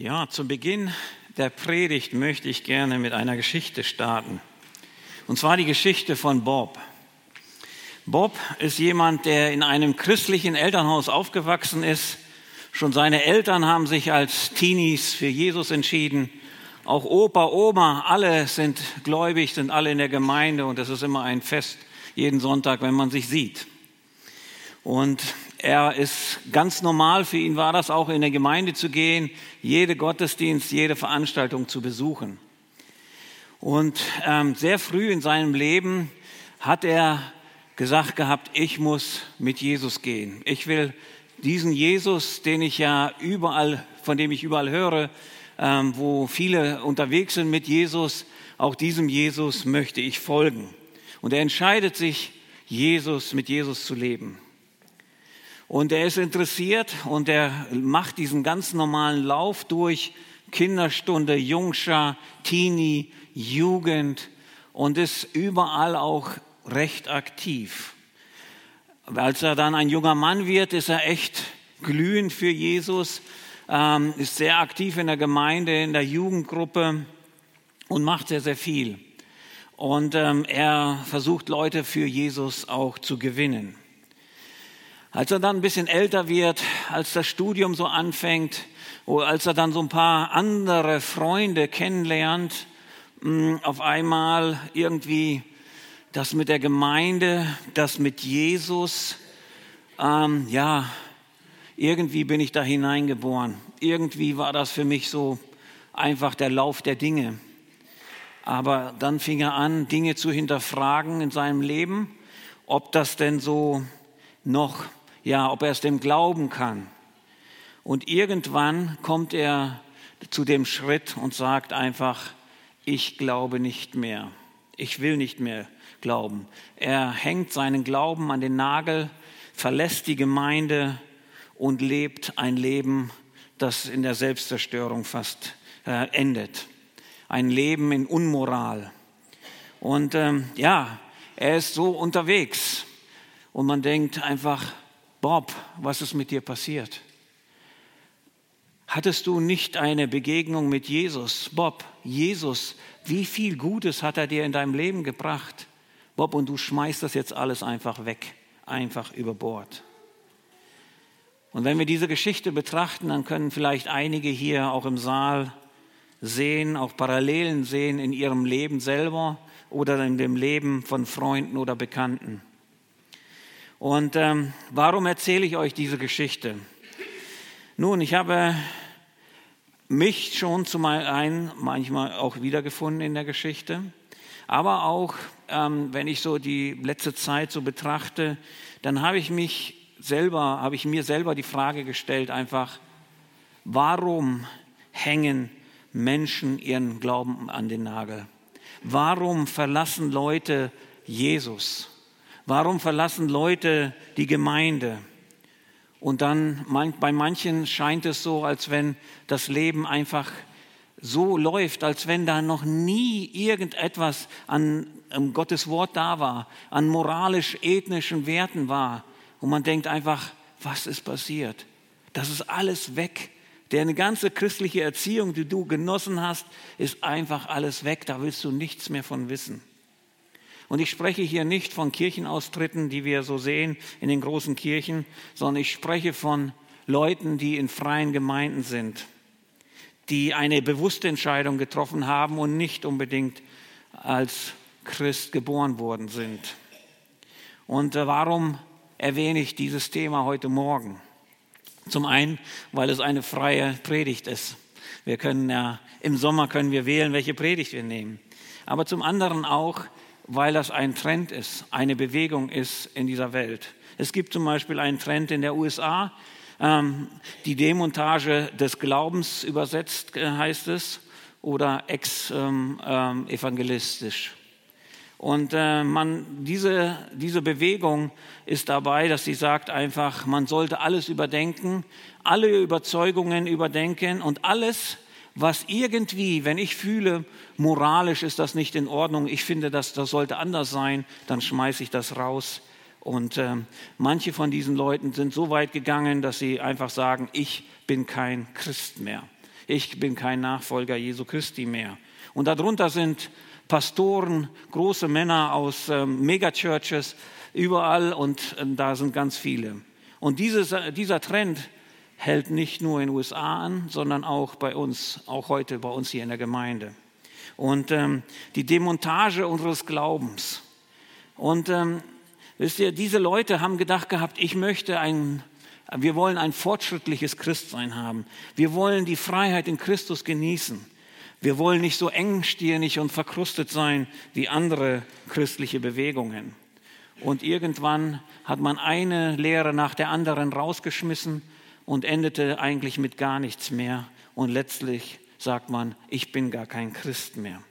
Ja, zu Beginn der Predigt möchte ich gerne mit einer Geschichte starten. Und zwar die Geschichte von Bob. Bob ist jemand, der in einem christlichen Elternhaus aufgewachsen ist. Schon seine Eltern haben sich als Teenies für Jesus entschieden. Auch Opa, Oma, alle sind gläubig, sind alle in der Gemeinde und es ist immer ein Fest jeden Sonntag, wenn man sich sieht. Und er ist ganz normal, für ihn war das auch in der Gemeinde zu gehen, jede Gottesdienst, jede Veranstaltung zu besuchen. Und ähm, sehr früh in seinem Leben hat er gesagt gehabt, ich muss mit Jesus gehen. Ich will diesen Jesus, den ich ja überall, von dem ich überall höre, ähm, wo viele unterwegs sind mit Jesus, auch diesem Jesus möchte ich folgen. Und er entscheidet sich, Jesus, mit Jesus zu leben. Und er ist interessiert und er macht diesen ganz normalen Lauf durch Kinderstunde, Jungschar, Teenie, Jugend und ist überall auch recht aktiv. Als er dann ein junger Mann wird, ist er echt glühend für Jesus, ähm, ist sehr aktiv in der Gemeinde, in der Jugendgruppe und macht sehr, sehr viel. Und ähm, er versucht Leute für Jesus auch zu gewinnen. Als er dann ein bisschen älter wird, als das Studium so anfängt, als er dann so ein paar andere Freunde kennenlernt, mm, auf einmal irgendwie das mit der Gemeinde, das mit Jesus, ähm, ja, irgendwie bin ich da hineingeboren. Irgendwie war das für mich so einfach der Lauf der Dinge. Aber dann fing er an, Dinge zu hinterfragen in seinem Leben, ob das denn so noch ja, ob er es dem glauben kann. Und irgendwann kommt er zu dem Schritt und sagt einfach, ich glaube nicht mehr. Ich will nicht mehr glauben. Er hängt seinen Glauben an den Nagel, verlässt die Gemeinde und lebt ein Leben, das in der Selbstzerstörung fast äh, endet. Ein Leben in Unmoral. Und ähm, ja, er ist so unterwegs und man denkt einfach, Bob, was ist mit dir passiert? Hattest du nicht eine Begegnung mit Jesus? Bob, Jesus, wie viel Gutes hat er dir in deinem Leben gebracht? Bob, und du schmeißt das jetzt alles einfach weg, einfach über Bord. Und wenn wir diese Geschichte betrachten, dann können vielleicht einige hier auch im Saal sehen, auch Parallelen sehen in ihrem Leben selber oder in dem Leben von Freunden oder Bekannten. Und ähm, warum erzähle ich euch diese Geschichte? Nun, ich habe mich schon zum einen manchmal auch wiedergefunden in der Geschichte, aber auch, ähm, wenn ich so die letzte Zeit so betrachte, dann habe ich mich selber, habe ich mir selber die Frage gestellt, einfach, warum hängen Menschen ihren Glauben an den Nagel? Warum verlassen Leute Jesus? Warum verlassen Leute die Gemeinde? Und dann bei manchen scheint es so, als wenn das Leben einfach so läuft, als wenn da noch nie irgendetwas an Gottes Wort da war, an moralisch-ethnischen Werten war. Und man denkt einfach, was ist passiert? Das ist alles weg. Deine ganze christliche Erziehung, die du genossen hast, ist einfach alles weg. Da willst du nichts mehr von wissen. Und ich spreche hier nicht von Kirchenaustritten, die wir so sehen in den großen Kirchen, sondern ich spreche von Leuten, die in freien Gemeinden sind, die eine bewusste Entscheidung getroffen haben und nicht unbedingt als Christ geboren worden sind. Und äh, warum erwähne ich dieses Thema heute Morgen? Zum einen, weil es eine freie Predigt ist. Wir können ja, im Sommer können wir wählen, welche Predigt wir nehmen. Aber zum anderen auch, weil das ein Trend ist, eine Bewegung ist in dieser Welt. Es gibt zum Beispiel einen Trend in der USA, ähm, die Demontage des Glaubens übersetzt äh, heißt es, oder ex-evangelistisch. Ähm, ähm, und äh, man, diese, diese Bewegung ist dabei, dass sie sagt einfach, man sollte alles überdenken, alle Überzeugungen überdenken und alles was irgendwie, wenn ich fühle, moralisch ist das nicht in Ordnung, ich finde, dass das sollte anders sein, dann schmeiße ich das raus. Und äh, manche von diesen Leuten sind so weit gegangen, dass sie einfach sagen, ich bin kein Christ mehr. ich bin kein Nachfolger Jesu Christi mehr. Und darunter sind Pastoren, große Männer aus ähm, Megachurches, überall und äh, da sind ganz viele. Und dieses, dieser Trend hält nicht nur in den USA an, sondern auch bei uns, auch heute bei uns hier in der Gemeinde. Und ähm, die Demontage unseres Glaubens. Und ähm, wisst ihr, diese Leute haben gedacht gehabt, ich möchte ein, wir wollen ein fortschrittliches Christsein haben. Wir wollen die Freiheit in Christus genießen. Wir wollen nicht so engstirnig und verkrustet sein wie andere christliche Bewegungen. Und irgendwann hat man eine Lehre nach der anderen rausgeschmissen und endete eigentlich mit gar nichts mehr. Und letztlich sagt man, ich bin gar kein Christ mehr.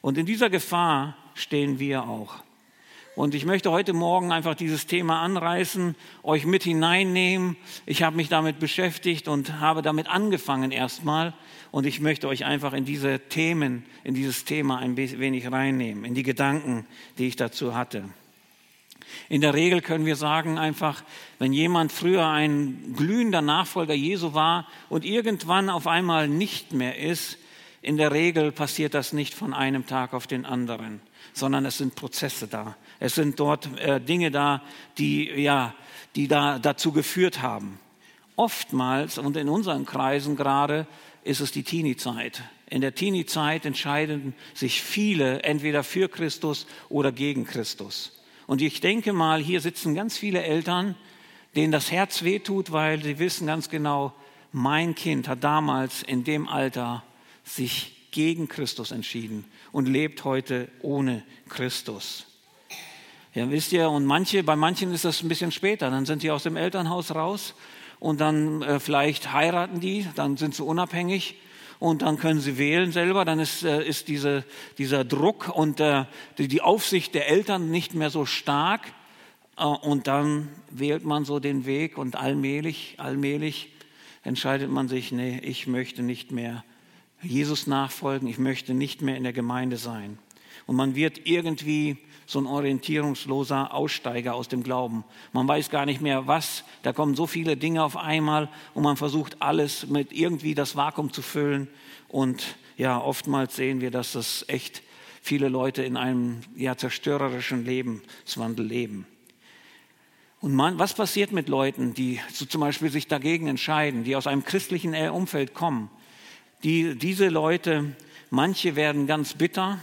Und in dieser Gefahr stehen wir auch. Und ich möchte heute Morgen einfach dieses Thema anreißen, euch mit hineinnehmen. Ich habe mich damit beschäftigt und habe damit angefangen erstmal. Und ich möchte euch einfach in diese Themen, in dieses Thema ein wenig reinnehmen, in die Gedanken, die ich dazu hatte. In der Regel können wir sagen einfach, wenn jemand früher ein glühender Nachfolger Jesu war und irgendwann auf einmal nicht mehr ist, in der Regel passiert das nicht von einem Tag auf den anderen, sondern es sind Prozesse da. Es sind dort äh, Dinge da, die, ja, die da dazu geführt haben. Oftmals und in unseren Kreisen gerade ist es die Teenie-Zeit. In der Teenie-Zeit entscheiden sich viele entweder für Christus oder gegen Christus. Und ich denke mal, hier sitzen ganz viele Eltern, denen das Herz wehtut, weil sie wissen ganz genau, mein Kind hat damals in dem Alter sich gegen Christus entschieden und lebt heute ohne Christus. Ja, wisst ihr, und manche, bei manchen ist das ein bisschen später. Dann sind die aus dem Elternhaus raus und dann äh, vielleicht heiraten die, dann sind sie unabhängig und dann können sie wählen selber, dann ist, äh, ist diese, dieser Druck und äh, die, die Aufsicht der Eltern nicht mehr so stark äh, und dann wählt man so den Weg und allmählich, allmählich entscheidet man sich, nee, ich möchte nicht mehr Jesus nachfolgen, ich möchte nicht mehr in der Gemeinde sein. Und man wird irgendwie so ein orientierungsloser Aussteiger aus dem Glauben. Man weiß gar nicht mehr was, da kommen so viele Dinge auf einmal und man versucht alles mit irgendwie das Vakuum zu füllen. Und ja, oftmals sehen wir, dass das echt viele Leute in einem ja, zerstörerischen Lebenswandel leben. Und man, was passiert mit Leuten, die so zum Beispiel sich dagegen entscheiden, die aus einem christlichen Umfeld kommen? Die, diese Leute, manche werden ganz bitter,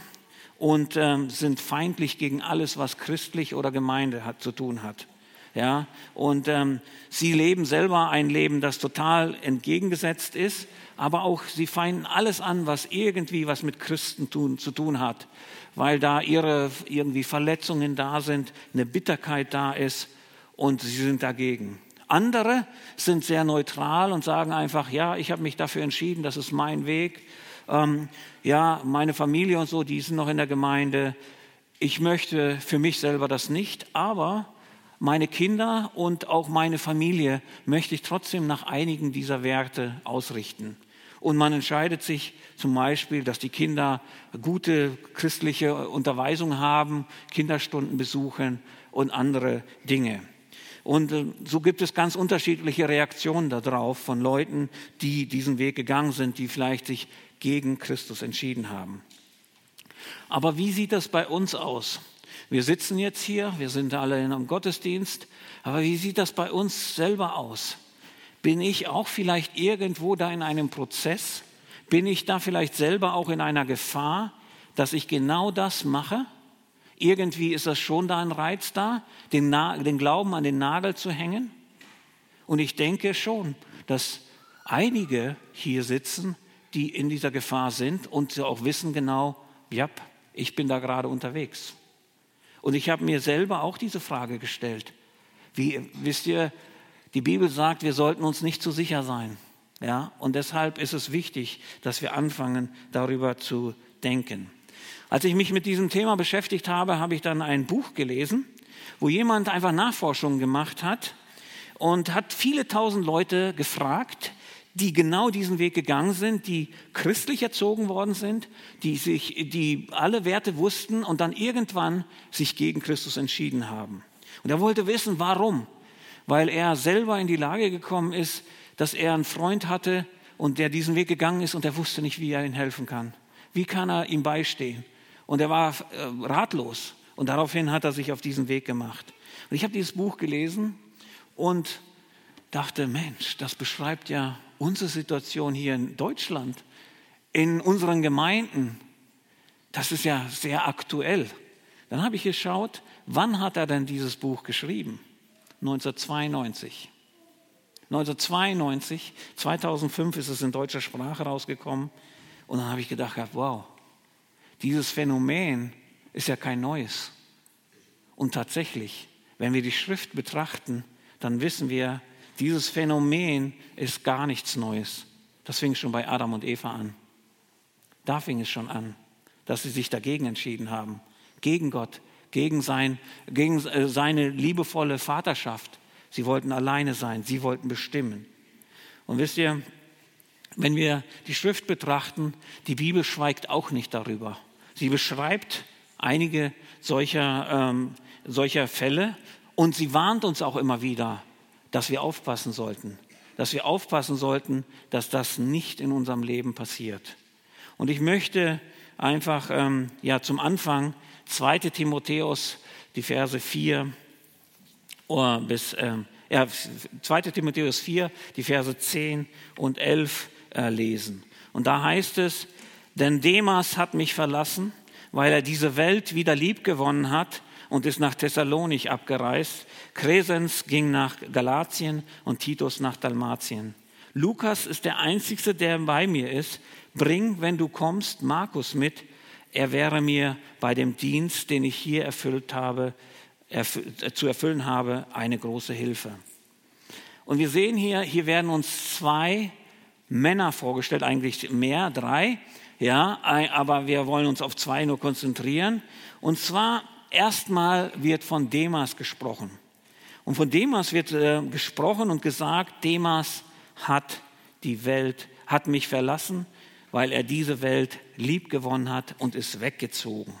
und ähm, sind feindlich gegen alles, was christlich oder Gemeinde hat, zu tun hat. Ja, und ähm, sie leben selber ein Leben, das total entgegengesetzt ist, aber auch sie feinden alles an, was irgendwie was mit Christen tun, zu tun hat, weil da ihre irgendwie Verletzungen da sind, eine Bitterkeit da ist und sie sind dagegen. Andere sind sehr neutral und sagen einfach, ja, ich habe mich dafür entschieden, das ist mein Weg ähm, ja, meine Familie und so, die sind noch in der Gemeinde. Ich möchte für mich selber das nicht, aber meine Kinder und auch meine Familie möchte ich trotzdem nach einigen dieser Werte ausrichten. Und man entscheidet sich zum Beispiel, dass die Kinder gute christliche Unterweisung haben, Kinderstunden besuchen und andere Dinge. Und äh, so gibt es ganz unterschiedliche Reaktionen darauf von Leuten, die diesen Weg gegangen sind, die vielleicht sich gegen Christus entschieden haben. Aber wie sieht das bei uns aus? Wir sitzen jetzt hier, wir sind alle in einem Gottesdienst, aber wie sieht das bei uns selber aus? Bin ich auch vielleicht irgendwo da in einem Prozess? Bin ich da vielleicht selber auch in einer Gefahr, dass ich genau das mache? Irgendwie ist das schon da ein Reiz da, den, den Glauben an den Nagel zu hängen. Und ich denke schon, dass einige hier sitzen, die in dieser Gefahr sind und sie auch wissen genau, ja, ich bin da gerade unterwegs. Und ich habe mir selber auch diese Frage gestellt. Wie wisst ihr, die Bibel sagt, wir sollten uns nicht zu sicher sein. Ja, und deshalb ist es wichtig, dass wir anfangen, darüber zu denken. Als ich mich mit diesem Thema beschäftigt habe, habe ich dann ein Buch gelesen, wo jemand einfach Nachforschungen gemacht hat und hat viele tausend Leute gefragt, die genau diesen Weg gegangen sind, die christlich erzogen worden sind, die sich, die alle Werte wussten und dann irgendwann sich gegen Christus entschieden haben. Und er wollte wissen, warum? Weil er selber in die Lage gekommen ist, dass er einen Freund hatte und der diesen Weg gegangen ist und er wusste nicht, wie er ihm helfen kann. Wie kann er ihm beistehen? Und er war äh, ratlos. Und daraufhin hat er sich auf diesen Weg gemacht. Und ich habe dieses Buch gelesen und dachte, Mensch, das beschreibt ja unsere Situation hier in Deutschland, in unseren Gemeinden. Das ist ja sehr aktuell. Dann habe ich geschaut, wann hat er denn dieses Buch geschrieben? 1992. 1992, 2005 ist es in deutscher Sprache rausgekommen. Und dann habe ich gedacht, wow, dieses Phänomen ist ja kein neues. Und tatsächlich, wenn wir die Schrift betrachten, dann wissen wir, dieses Phänomen ist gar nichts Neues. Das fing schon bei Adam und Eva an. Da fing es schon an, dass sie sich dagegen entschieden haben. Gegen Gott, gegen, sein, gegen äh, seine liebevolle Vaterschaft. Sie wollten alleine sein, sie wollten bestimmen. Und wisst ihr, wenn wir die Schrift betrachten, die Bibel schweigt auch nicht darüber. Sie beschreibt einige solcher, ähm, solcher Fälle und sie warnt uns auch immer wieder, dass wir aufpassen sollten, dass wir aufpassen sollten, dass das nicht in unserem Leben passiert. Und ich möchte einfach ähm, ja, zum Anfang 2 Timotheus, die Verse 4 oh, bis äh, ja, 2 Timotheus 4, die Verse 10 und 11 äh, lesen. Und da heißt es, denn Demas hat mich verlassen, weil er diese Welt wieder lieb gewonnen hat und ist nach Thessalonich abgereist. Cresens ging nach Galatien und Titus nach Dalmatien. Lukas ist der Einzige, der bei mir ist. Bring, wenn du kommst, Markus mit. Er wäre mir bei dem Dienst, den ich hier erfüllt habe, erf zu erfüllen habe, eine große Hilfe. Und wir sehen hier, hier werden uns zwei Männer vorgestellt, eigentlich mehr, drei, ja, aber wir wollen uns auf zwei nur konzentrieren. Und zwar erstmal wird von Demas gesprochen. Und von Demas wird äh, gesprochen und gesagt, Demas hat die Welt, hat mich verlassen, weil er diese Welt lieb gewonnen hat und ist weggezogen.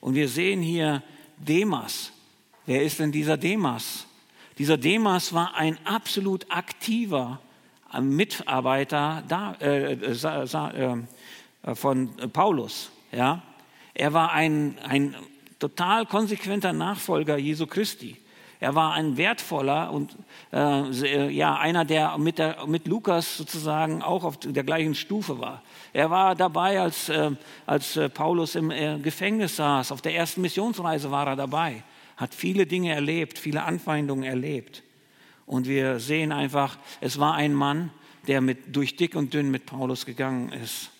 Und wir sehen hier Demas. Wer ist denn dieser Demas? Dieser Demas war ein absolut aktiver Mitarbeiter da, äh, äh, äh, von Paulus. Ja? Er war ein, ein total konsequenter Nachfolger Jesu Christi. Er war ein wertvoller und äh, ja, einer, der mit, der mit, Lukas sozusagen auch auf der gleichen Stufe war. Er war dabei, als, äh, als Paulus im äh, Gefängnis saß. Auf der ersten Missionsreise war er dabei, hat viele Dinge erlebt, viele Anfeindungen erlebt. Und wir sehen einfach, es war ein Mann, der mit, durch dick und dünn mit Paulus gegangen ist.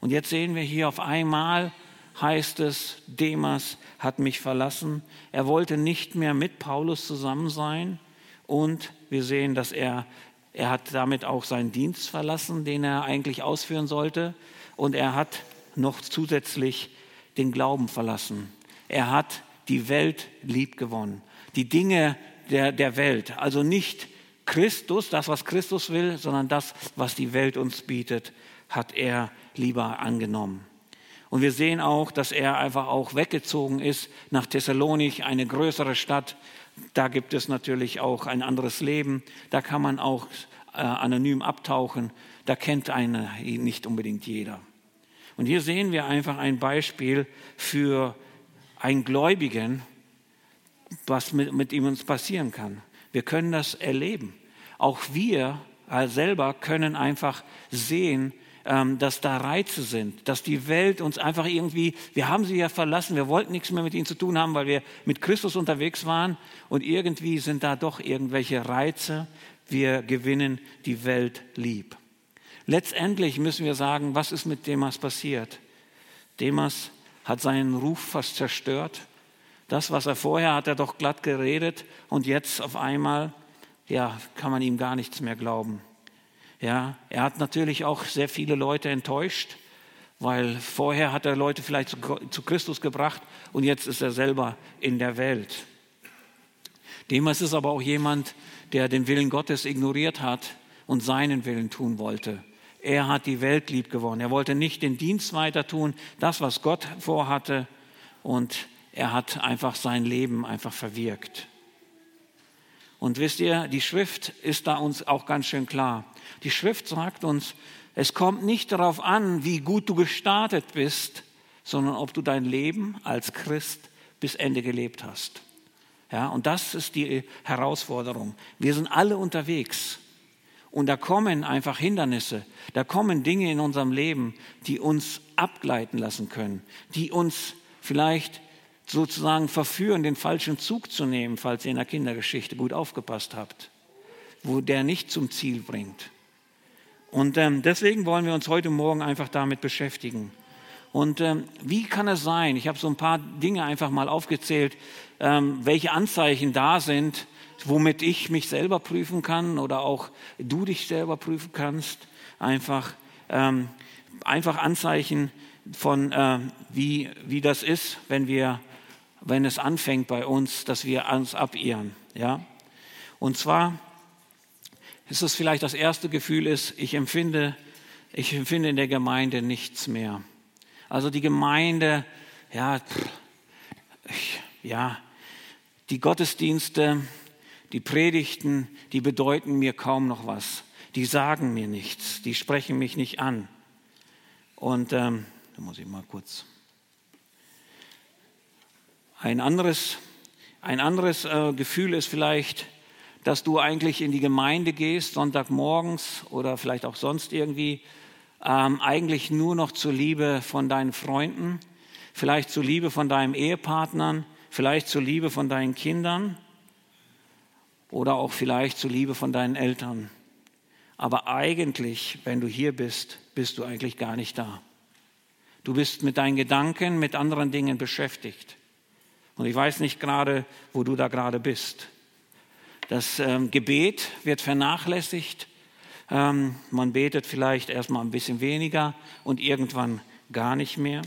Und jetzt sehen wir hier auf einmal, heißt es, Demas hat mich verlassen. Er wollte nicht mehr mit Paulus zusammen sein. Und wir sehen, dass er, er hat damit auch seinen Dienst verlassen, den er eigentlich ausführen sollte. Und er hat noch zusätzlich den Glauben verlassen. Er hat die Welt lieb gewonnen. Die Dinge der, der Welt. Also nicht Christus, das, was Christus will, sondern das, was die Welt uns bietet, hat er lieber angenommen. Und wir sehen auch, dass er einfach auch weggezogen ist nach Thessalonich, eine größere Stadt. Da gibt es natürlich auch ein anderes Leben. Da kann man auch äh, anonym abtauchen. Da kennt einen nicht unbedingt jeder. Und hier sehen wir einfach ein Beispiel für einen Gläubigen, was mit, mit ihm uns passieren kann. Wir können das erleben. Auch wir selber können einfach sehen, dass da Reize sind, dass die Welt uns einfach irgendwie, wir haben sie ja verlassen, wir wollten nichts mehr mit ihnen zu tun haben, weil wir mit Christus unterwegs waren und irgendwie sind da doch irgendwelche Reize. Wir gewinnen die Welt lieb. Letztendlich müssen wir sagen, was ist mit Demas passiert? Demas hat seinen Ruf fast zerstört. Das, was er vorher hat, er doch glatt geredet und jetzt auf einmal, ja, kann man ihm gar nichts mehr glauben. Ja, er hat natürlich auch sehr viele Leute enttäuscht, weil vorher hat er Leute vielleicht zu, Christus gebracht und jetzt ist er selber in der Welt. Demas ist aber auch jemand, der den Willen Gottes ignoriert hat und seinen Willen tun wollte. Er hat die Welt lieb gewonnen. Er wollte nicht den Dienst weiter tun, das, was Gott vorhatte, und er hat einfach sein Leben einfach verwirkt. Und wisst ihr, die Schrift ist da uns auch ganz schön klar. Die Schrift sagt uns, es kommt nicht darauf an, wie gut du gestartet bist, sondern ob du dein Leben als Christ bis Ende gelebt hast. Ja, und das ist die Herausforderung. Wir sind alle unterwegs. Und da kommen einfach Hindernisse, da kommen Dinge in unserem Leben, die uns abgleiten lassen können, die uns vielleicht sozusagen verführen, den falschen Zug zu nehmen, falls ihr in der Kindergeschichte gut aufgepasst habt, wo der nicht zum Ziel bringt. Und ähm, deswegen wollen wir uns heute Morgen einfach damit beschäftigen. Und ähm, wie kann es sein? Ich habe so ein paar Dinge einfach mal aufgezählt, ähm, welche Anzeichen da sind, womit ich mich selber prüfen kann oder auch du dich selber prüfen kannst. Einfach, ähm, einfach Anzeichen von, äh, wie, wie das ist, wenn, wir, wenn es anfängt bei uns, dass wir uns abirren. Ja? Und zwar ist es vielleicht das erste Gefühl ist, ich empfinde, ich empfinde in der Gemeinde nichts mehr. Also die Gemeinde, ja, ich, ja, die Gottesdienste, die Predigten, die bedeuten mir kaum noch was. Die sagen mir nichts, die sprechen mich nicht an. Und ähm, da muss ich mal kurz. Ein anderes, ein anderes äh, Gefühl ist vielleicht, dass du eigentlich in die Gemeinde gehst, Sonntagmorgens oder vielleicht auch sonst irgendwie, ähm, eigentlich nur noch zur Liebe von deinen Freunden, vielleicht zur Liebe von deinem Ehepartnern, vielleicht zur Liebe von deinen Kindern oder auch vielleicht zur Liebe von deinen Eltern. Aber eigentlich, wenn du hier bist, bist du eigentlich gar nicht da. Du bist mit deinen Gedanken, mit anderen Dingen beschäftigt. Und ich weiß nicht gerade, wo du da gerade bist. Das ähm, Gebet wird vernachlässigt. Ähm, man betet vielleicht erstmal ein bisschen weniger und irgendwann gar nicht mehr.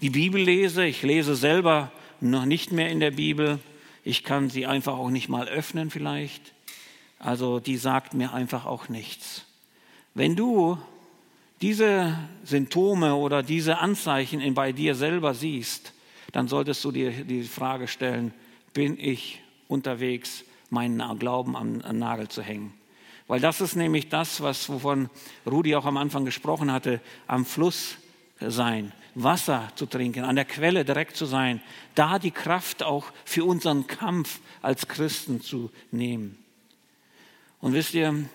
Die Bibel lese, ich lese selber noch nicht mehr in der Bibel. Ich kann sie einfach auch nicht mal öffnen vielleicht. Also die sagt mir einfach auch nichts. Wenn du diese Symptome oder diese Anzeichen bei dir selber siehst, dann solltest du dir die Frage stellen, bin ich unterwegs, meinen Glauben am, am Nagel zu hängen? Weil das ist nämlich das, was, wovon Rudi auch am Anfang gesprochen hatte, am Fluss sein. Wasser zu trinken, an der Quelle direkt zu sein, da die Kraft auch für unseren Kampf als Christen zu nehmen. Und wisst ihr,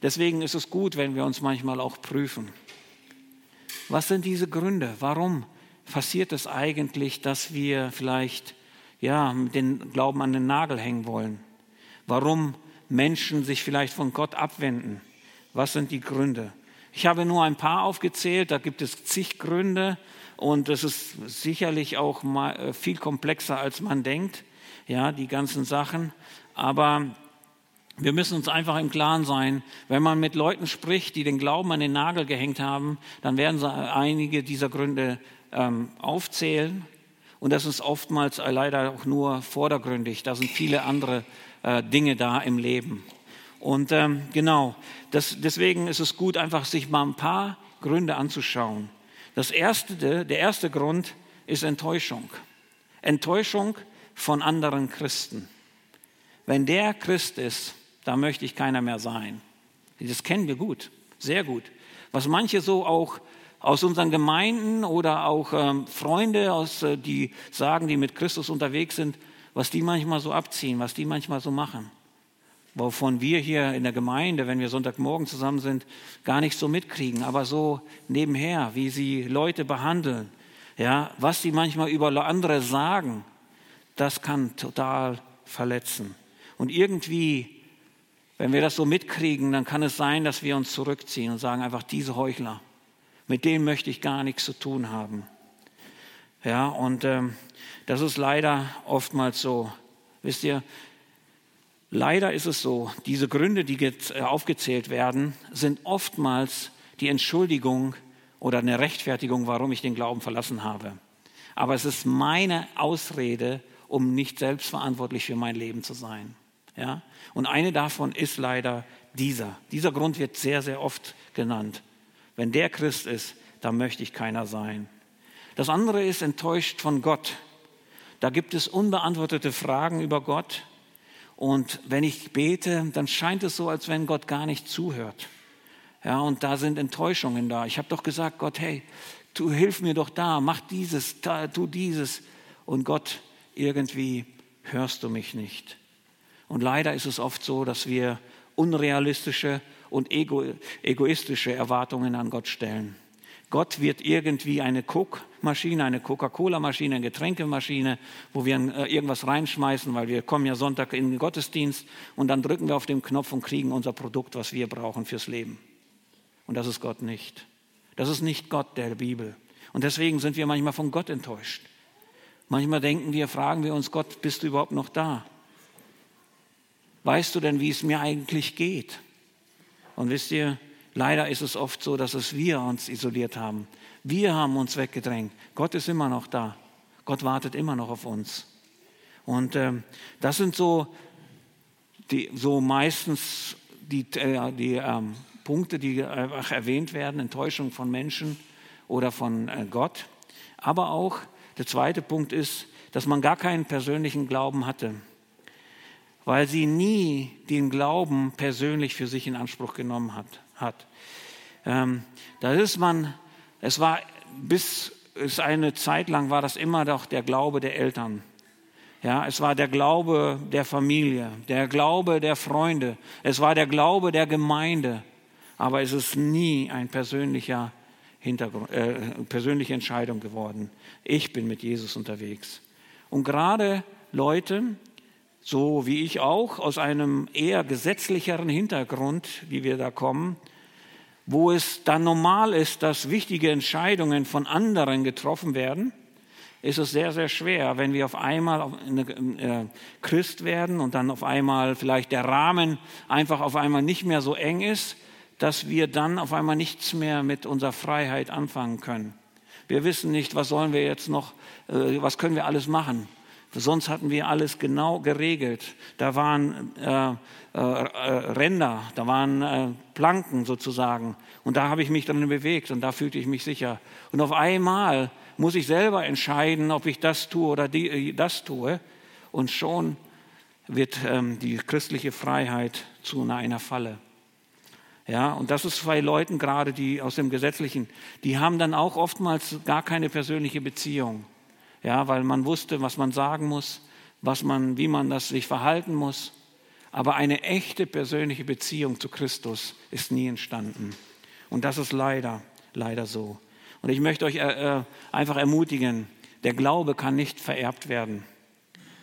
deswegen ist es gut, wenn wir uns manchmal auch prüfen. Was sind diese Gründe? Warum passiert es eigentlich, dass wir vielleicht ja, den Glauben an den Nagel hängen wollen? Warum Menschen sich vielleicht von Gott abwenden? Was sind die Gründe? Ich habe nur ein paar aufgezählt, da gibt es zig Gründe und es ist sicherlich auch äh, viel komplexer, als man denkt, ja, die ganzen Sachen. Aber wir müssen uns einfach im Klaren sein, wenn man mit Leuten spricht, die den Glauben an den Nagel gehängt haben, dann werden sie einige dieser Gründe ähm, aufzählen. Und das ist oftmals leider auch nur vordergründig. Da sind viele andere äh, Dinge da im Leben. Und ähm, genau, das, deswegen ist es gut, einfach sich mal ein paar Gründe anzuschauen. Das erste, der erste Grund ist Enttäuschung. Enttäuschung von anderen Christen. Wenn der Christ ist, da möchte ich keiner mehr sein. Das kennen wir gut, sehr gut. Was manche so auch aus unseren Gemeinden oder auch ähm, Freunde, aus, äh, die sagen, die mit Christus unterwegs sind, was die manchmal so abziehen, was die manchmal so machen wovon wir hier in der Gemeinde, wenn wir Sonntagmorgen zusammen sind, gar nicht so mitkriegen, aber so nebenher, wie sie Leute behandeln, ja, was sie manchmal über andere sagen, das kann total verletzen. Und irgendwie, wenn wir das so mitkriegen, dann kann es sein, dass wir uns zurückziehen und sagen einfach, diese Heuchler, mit denen möchte ich gar nichts zu tun haben. Ja, und ähm, das ist leider oftmals so. Wisst ihr, Leider ist es so, diese Gründe, die äh, aufgezählt werden, sind oftmals die Entschuldigung oder eine Rechtfertigung, warum ich den Glauben verlassen habe. Aber es ist meine Ausrede, um nicht selbstverantwortlich für mein Leben zu sein. Ja? Und eine davon ist leider dieser. Dieser Grund wird sehr, sehr oft genannt. Wenn der Christ ist, dann möchte ich keiner sein. Das andere ist enttäuscht von Gott. Da gibt es unbeantwortete Fragen über Gott Und wenn ich bete, dann scheint es so, als wenn Gott gar nicht zuhört. Ja, und da sind Enttäuschungen da. Ich habe doch gesagt, Gott, hey, tu, hilf mir doch da, mach dieses, da, tu dieses. Und Gott, irgendwie hörst du mich nicht. Und leider ist es oft so, dass wir unrealistische und ego, egoistische Erwartungen an Gott stellen. Gott wird irgendwie eine Coke-Maschine, eine Coca-Cola-Maschine, eine Getränkemaschine, wo wir äh, irgendwas reinschmeißen, weil wir kommen ja Sonntag in den Gottesdienst und dann drücken wir auf den Knopf und kriegen unser Produkt, was wir brauchen fürs Leben. Und das ist Gott nicht. Das ist nicht Gott der Bibel. Und deswegen sind wir manchmal von Gott enttäuscht. Manchmal denken wir, fragen wir uns, Gott, bist du überhaupt noch da? Weißt du denn, wie es mir eigentlich geht? Und wisst ihr, Leider ist es oft so, dass es wir uns isoliert haben. Wir haben uns weggedrängt. Gott ist immer noch da. Gott wartet immer noch auf uns. Und ähm, das sind so, die, so meistens die, äh, die ähm, Punkte, die einfach erwähnt werden, Enttäuschung von Menschen oder von äh, Gott. Aber auch der zweite Punkt ist, dass man gar keinen persönlichen Glauben hatte, weil sie nie den Glauben persönlich für sich in Anspruch genommen hat hat. Ähm, da ist man, es war bis es eine Zeit lang war das immer doch der Glaube der Eltern. Ja, es war der Glaube der Familie, der Glaube der Freunde, es war der Glaube der Gemeinde, aber es ist nie ein persönlicher Hintergrund, äh, persönliche Entscheidung geworden. Ich bin mit Jesus unterwegs. Und gerade Leute, so wie ich auch, aus einem eher gesetzlicheren Hintergrund, wie wir da kommen, wo es dann normal ist, dass wichtige Entscheidungen von anderen getroffen werden, ist es sehr, sehr schwer, wenn wir auf einmal äh, Christ werden und dann auf einmal vielleicht der Rahmen einfach auf einmal nicht mehr so eng ist, dass wir dann auf einmal nichts mehr mit unserer Freiheit anfangen können. Wir wissen nicht, was sollen wir jetzt noch, äh, was können wir alles machen. Sonst hatten wir alles genau geregelt. Da waren äh, äh, Ränder, da waren äh, Planken sozusagen. Und da habe ich mich drin bewegt und da fühlte ich mich sicher. Und auf einmal muss ich selber entscheiden, ob ich das tue oder die, äh, das tue. Und schon wird ähm, die christliche Freiheit zu einer Falle. Ja, und das ist bei Leuten gerade, die aus dem Gesetzlichen, die haben dann auch oftmals gar keine persönliche Beziehung ja, weil man wusste, was man sagen muss, was man, wie man das sich verhalten muss. Aber eine echte persönliche Beziehung zu Christus ist nie entstanden. Und das ist leider, leider so. Und ich möchte euch äh, äh einfach ermutigen, der Glaube kann nicht vererbt werden,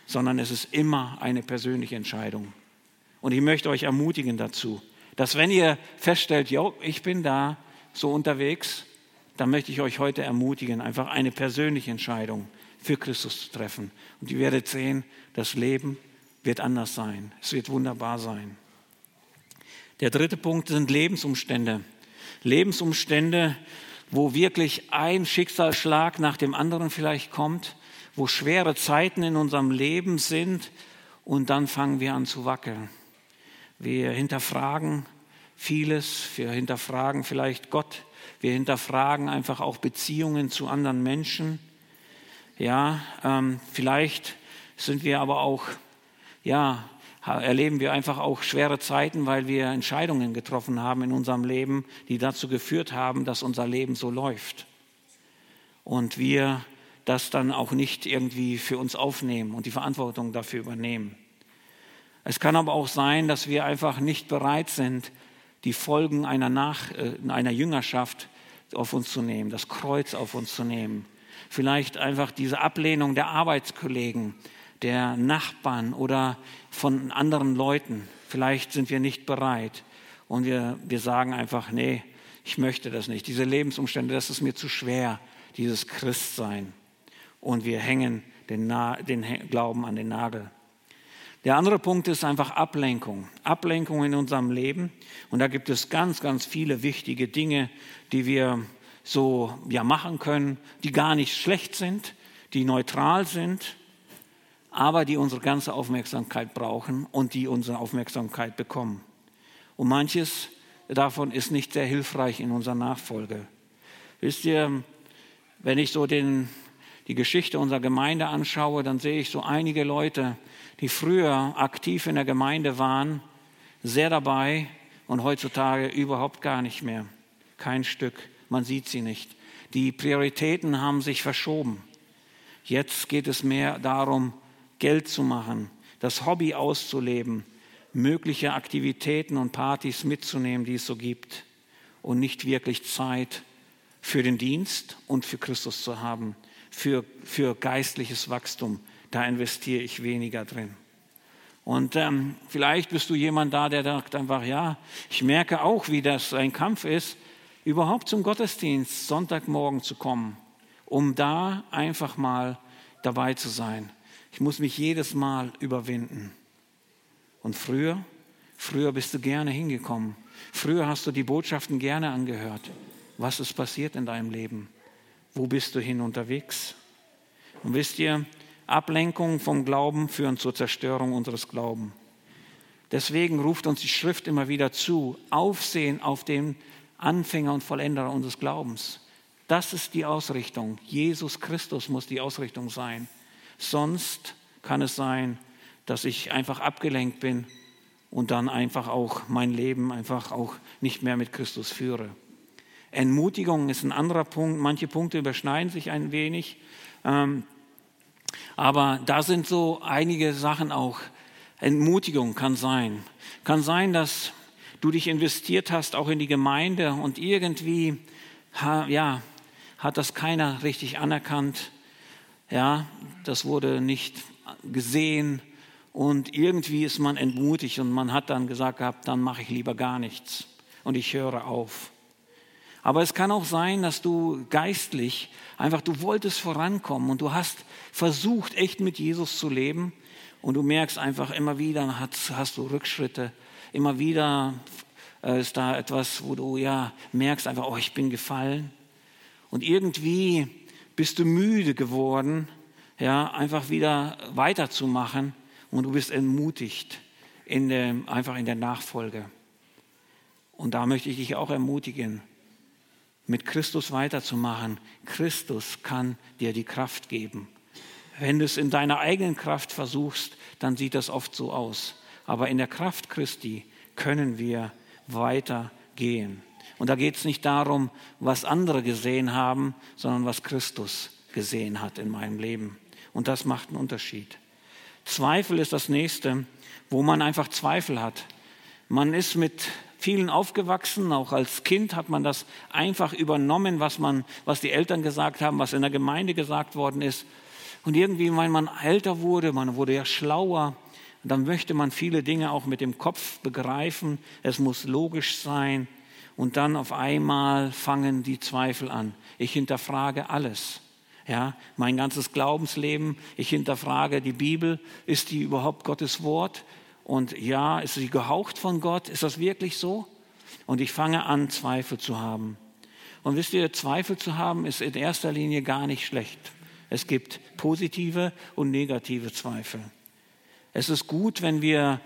sondern es ist immer eine persönliche Entscheidung. Und ich möchte euch ermutigen dazu, dass wenn ihr feststellt, jo, ich bin da so unterwegs, dann möchte ich euch heute ermutigen, einfach eine persönliche Entscheidung für Christus zu treffen. Und ihr werdet sehen, das Leben wird anders sein. Es wird wunderbar sein. Der dritte Punkt sind Lebensumstände. Lebensumstände, wo wirklich ein Schicksalsschlag nach dem anderen vielleicht kommt, wo schwere Zeiten in unserem Leben sind und dann fangen wir an zu wackeln. Wir hinterfragen vieles, wir hinterfragen vielleicht Gott, wir hinterfragen einfach auch Beziehungen zu anderen Menschen. Ja, ähm, vielleicht sind wir aber auch, ja, erleben wir einfach auch schwere Zeiten, weil wir Entscheidungen getroffen haben in unserem Leben, die dazu geführt haben, dass unser Leben so läuft. Und wir das dann auch nicht irgendwie für uns aufnehmen und die Verantwortung dafür übernehmen. Es kann aber auch sein, dass wir einfach nicht bereit sind, die Folgen einer, Nach äh, einer Jüngerschaft auf uns zu nehmen, das Kreuz auf uns zu nehmen vielleicht einfach diese Ablehnung der Arbeitskollegen, der Nachbarn oder von anderen Leuten. Vielleicht sind wir nicht bereit und wir, wir sagen einfach, nee, ich möchte das nicht. Diese Lebensumstände, das ist mir zu schwer, dieses Christsein. Und wir hängen den, den Glauben an den Nagel. Der andere Punkt ist einfach Ablenkung. Ablenkung in unserem Leben. Und da gibt es ganz, ganz viele wichtige Dinge, die wir so ja, machen können, die gar nicht schlecht sind, die neutral sind, aber die unsere ganze Aufmerksamkeit brauchen und die unsere Aufmerksamkeit bekommen. Und manches davon ist nicht sehr hilfreich in unserer Nachfolge. Wisst ihr, wenn ich so den, die Geschichte unserer Gemeinde anschaue, dann sehe ich so einige Leute, die früher aktiv in der Gemeinde waren, sehr dabei und heutzutage überhaupt gar nicht mehr. Kein Stück, man sieht sie nicht. Die Prioritäten haben sich verschoben. Jetzt geht es mehr darum, Geld zu machen, das Hobby auszuleben, mögliche Aktivitäten und Partys mitzunehmen, die es so gibt und nicht wirklich Zeit für den Dienst und für Christus zu haben, für, für geistliches Wachstum. Da investiere ich weniger drin. Und ähm, vielleicht bist du jemand da, der sagt einfach, ja, ich merke auch, wie das ein Kampf ist, überhaupt zum Gottesdienst Sonntagmorgen zu kommen, um da einfach mal dabei zu sein. Ich muss mich jedes Mal überwinden. Und früher, früher bist du gerne hingekommen. Früher hast du die Botschaften gerne angehört. Was ist passiert in deinem Leben? Wo bist du hin unterwegs? Und wisst ihr, Ablenkungen vom Glauben führen zur Zerstörung unseres Glaubens. Deswegen ruft uns die Schrift immer wieder zu, Aufsehen auf den Anfänger und Vollender unseres Glaubens. Das ist die Ausrichtung. Jesus Christus muss die Ausrichtung sein. Sonst kann es sein, dass ich einfach abgelenkt bin und dann einfach auch mein Leben einfach auch nicht mehr mit Christus führe. Entmutigung ist ein anderer Punkt. Manche Punkte überschneiden sich ein wenig. Ähm, aber da sind so einige Sachen auch. Entmutigung kann sein. Kann sein, dass du dich investiert hast, auch in die Gemeinde und irgendwie, ja, hat das keiner richtig anerkannt. Ja, das wurde nicht gesehen und irgendwie ist man entmutigt und man hat dann gesagt gehabt, dann mache ich lieber gar nichts und ich höre auf. Aber es kann auch sein, dass du geistlich einfach, du wolltest vorankommen und du hast versucht, echt mit Jesus zu leben und du merkst einfach immer wieder, hast, hast du Rückschritte, immer wieder äh, ist da etwas, wo du ja merkst einfach, oh, ich bin gefallen. Und irgendwie bist du müde geworden, ja, einfach wieder weiterzumachen und du bist entmutigt in der, einfach in der Nachfolge. Und da möchte ich dich auch ermutigen, mit Christus weiterzumachen. Christus kann dir die Kraft geben. Wenn du es in deiner eigenen Kraft versuchst, dann sieht das oft so aus. Aber in der Kraft Christi können wir weitergehen. Und da geht es nicht darum, was andere gesehen haben, sondern was Christus gesehen hat in meinem Leben. Und das macht einen Unterschied. Zweifel ist das nächste, wo man einfach Zweifel hat. Man ist mit vielen aufgewachsen, auch als Kind hat man das einfach übernommen, was, man, was die Eltern gesagt haben, was in der Gemeinde gesagt worden ist. Und irgendwie, wenn man älter wurde, man wurde ja schlauer, dann möchte man viele Dinge auch mit dem Kopf begreifen. Es muss logisch sein. Und dann auf einmal fangen die Zweifel an. Ich hinterfrage alles. Ja, mein ganzes Glaubensleben, ich hinterfrage die Bibel, ist die überhaupt Gottes Wort? Und ja, ist sie gehaucht von Gott? Ist das wirklich so? Und ich fange an, Zweifel zu haben. Und wisst ihr, Zweifel zu haben ist in erster Linie gar nicht schlecht. Es gibt positive und negative Zweifel. Es ist gut, wenn wir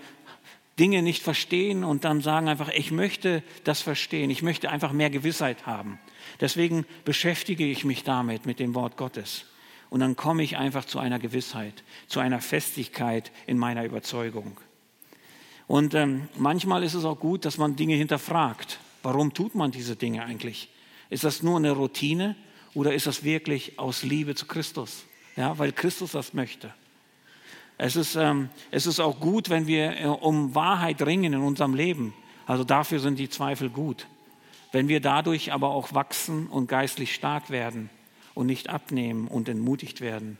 Dinge nicht verstehen und dann sagen einfach, ich möchte das verstehen, ich möchte einfach mehr Gewissheit haben. Deswegen beschäftige ich mich damit, mit dem Wort Gottes. Und dann komme ich einfach zu einer Gewissheit, zu einer Festigkeit in meiner Überzeugung. Und ähm, manchmal ist es auch gut, dass man Dinge hinterfragt. Warum tut man diese Dinge eigentlich? Ist das nur eine Routine oder ist das wirklich aus Liebe zu Christus? Ja, weil Christus das möchte. Es ist, ähm, es ist auch gut, wenn wir äh, um Wahrheit ringen in unserem Leben. Also dafür sind die Zweifel gut. Wenn wir dadurch aber auch wachsen und geistlich stark werden und nicht abnehmen und entmutigt werden.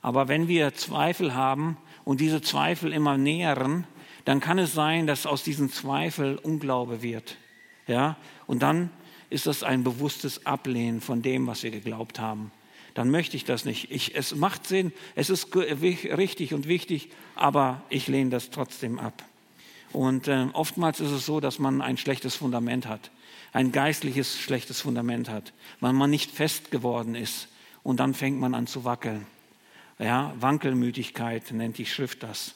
Aber wenn wir Zweifel haben und diese Zweifel immer nähern, dann kann es sein, dass aus diesen Zweifeln Unglaube wird. Ja? Und dann ist das ein bewusstes Ablehnen von dem, was wir geglaubt haben. Dann möchte ich das nicht. Ich, es macht Sinn, es ist richtig und wichtig, aber ich lehne das trotzdem ab. Und äh, oftmals ist es so, dass man ein schlechtes Fundament hat, ein geistliches schlechtes Fundament hat, weil man nicht fest geworden ist. Und dann fängt man an zu wackeln. Ja, Wankelmütigkeit nennt die Schrift das.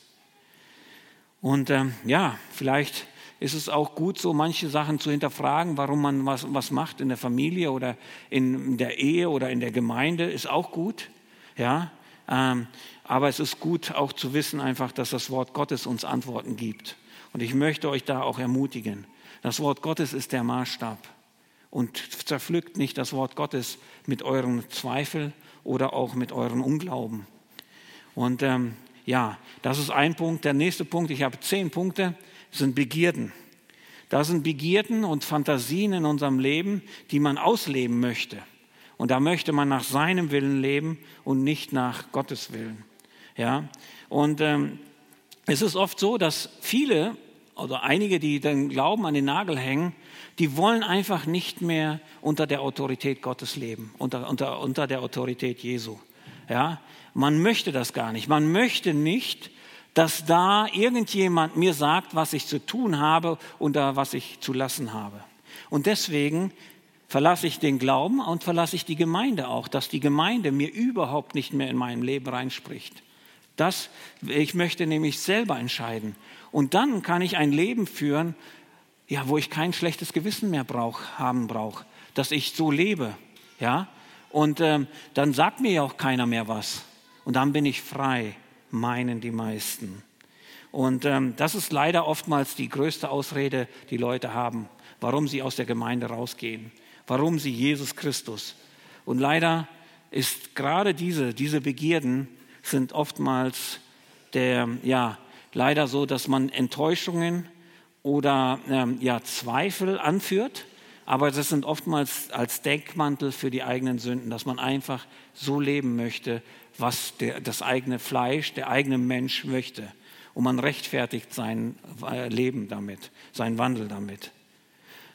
Und ähm, ja, vielleicht ist es auch gut, so manche Sachen zu hinterfragen, warum man was, was macht in der Familie oder in der Ehe oder in der Gemeinde, ist auch gut. Ja, ähm, aber es ist gut auch zu wissen einfach, dass das Wort Gottes uns Antworten gibt. Und ich möchte euch da auch ermutigen. Das Wort Gottes ist der Maßstab. Und zerpflückt nicht das Wort Gottes mit euren Zweifeln oder auch mit euren Unglauben. Und ähm, ja, das ist ein Punkt. Der nächste Punkt, ich habe zehn Punkte, sind Begierden. Das sind Begierden und Fantasien in unserem Leben, die man ausleben möchte. Und da möchte man nach seinem Willen leben und nicht nach Gottes Willen. Ja, und ähm, es ist oft so, dass viele oder einige, die den Glauben an den Nagel hängen, die wollen einfach nicht mehr unter der Autorität Gottes leben, unter, unter, unter der Autorität Jesu. Ja, man möchte das gar nicht. Man möchte nicht, dass da irgendjemand mir sagt, was ich zu tun habe oder was ich zu lassen habe. Und deswegen verlasse ich den Glauben und verlasse ich die Gemeinde auch, dass die Gemeinde mir überhaupt nicht mehr in meinem Leben reinspricht. Das, ich möchte nämlich selber entscheiden. Und dann kann ich ein Leben führen, ja, wo ich kein schlechtes Gewissen mehr brauch, haben brauche, dass ich so lebe, ja. Und ähm, dann sagt mir ja auch keiner mehr was. Und dann bin ich frei, meinen die meisten. Und ähm, das ist leider oftmals die größte Ausrede, die Leute haben, warum sie aus der Gemeinde rausgehen, warum sie Jesus Christus. Und leider ist gerade diese, diese Begierden sind oftmals der, ja, leider so, dass man Enttäuschungen oder ähm, ja, Zweifel anführt, aber das sind oftmals als Deckmantel für die eigenen Sünden, dass man einfach so leben möchte, was der, das eigene Fleisch, der eigene Mensch möchte. Und man rechtfertigt sein äh, Leben damit, seinen Wandel damit.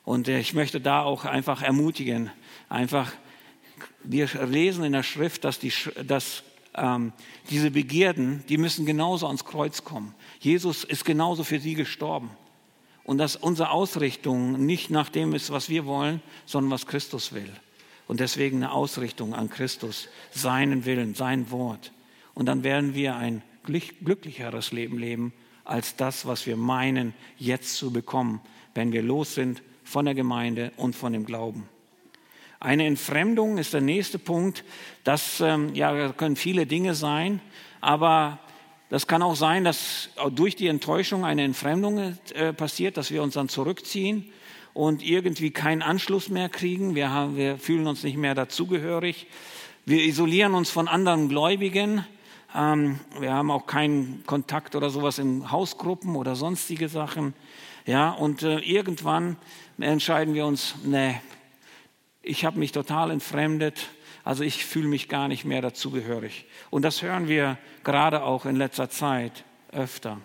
Und äh, ich möchte da auch einfach ermutigen, einfach, wir lesen in der Schrift, dass, die, dass ähm, diese Begierden, die müssen genauso ans Kreuz kommen. Jesus ist genauso für sie gestorben. Und dass unsere Ausrichtung nicht nach dem ist, was wir wollen, sondern was Christus will. Und deswegen eine Ausrichtung an Christus, seinen Willen, sein Wort. Und dann werden wir ein glücklicheres Leben leben als das, was wir meinen, jetzt zu bekommen, wenn wir los sind von der Gemeinde und von dem Glauben. Eine Entfremdung ist der nächste Punkt. Das ähm, ja, können viele Dinge sein, aber das kann auch sein, dass durch die Enttäuschung eine Entfremdung äh, passiert, dass wir uns dann zurückziehen und irgendwie keinen Anschluss mehr kriegen. Wir, haben, wir fühlen uns nicht mehr dazugehörig. Wir isolieren uns von anderen Gläubigen. Ähm, wir haben auch keinen Kontakt oder sowas in Hausgruppen oder sonstige Sachen. Ja, und äh, irgendwann entscheiden wir uns, nee, ich habe mich total entfremdet, also ich fühle mich gar nicht mehr dazugehörig. Und das hören wir gerade auch in letzter Zeit öfter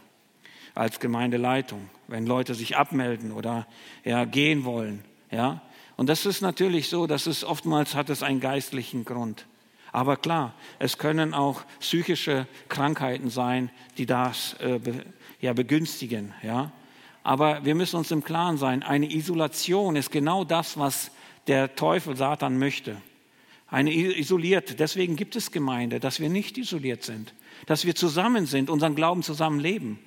als Gemeindeleitung, wenn Leute sich abmelden oder ja, gehen wollen. Ja? Und das ist natürlich so, dass es oftmals hat es einen geistlichen Grund. Aber klar, es können auch psychische Krankheiten sein, die das äh, be, ja, begünstigen. Ja? Aber wir müssen uns im Klaren sein, eine Isolation ist genau das, was der Teufel Satan möchte. Eine isoliert. Deswegen gibt es Gemeinde, dass wir nicht isoliert sind, dass wir zusammen sind, unseren Glauben zusammen leben.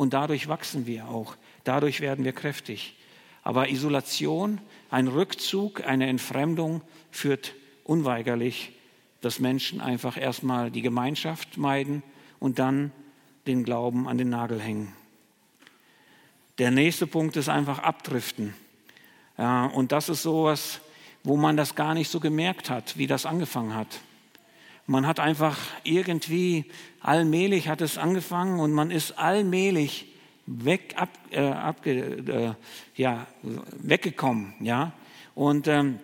Und dadurch wachsen wir auch. Dadurch werden wir kräftig. Aber Isolation, ein Rückzug, eine Entfremdung führt unweigerlich, dass Menschen einfach erstmal die Gemeinschaft meiden und dann den Glauben an den Nagel hängen. Der nächste Punkt ist einfach abdriften. Und das ist sowas, wo man das gar nicht so gemerkt hat, wie das angefangen hat. Man hat einfach irgendwie, allmählich hat es angefangen und man ist allmählich weg, ab, äh, abge, äh, ja, weggekommen. Ja? Und ähm,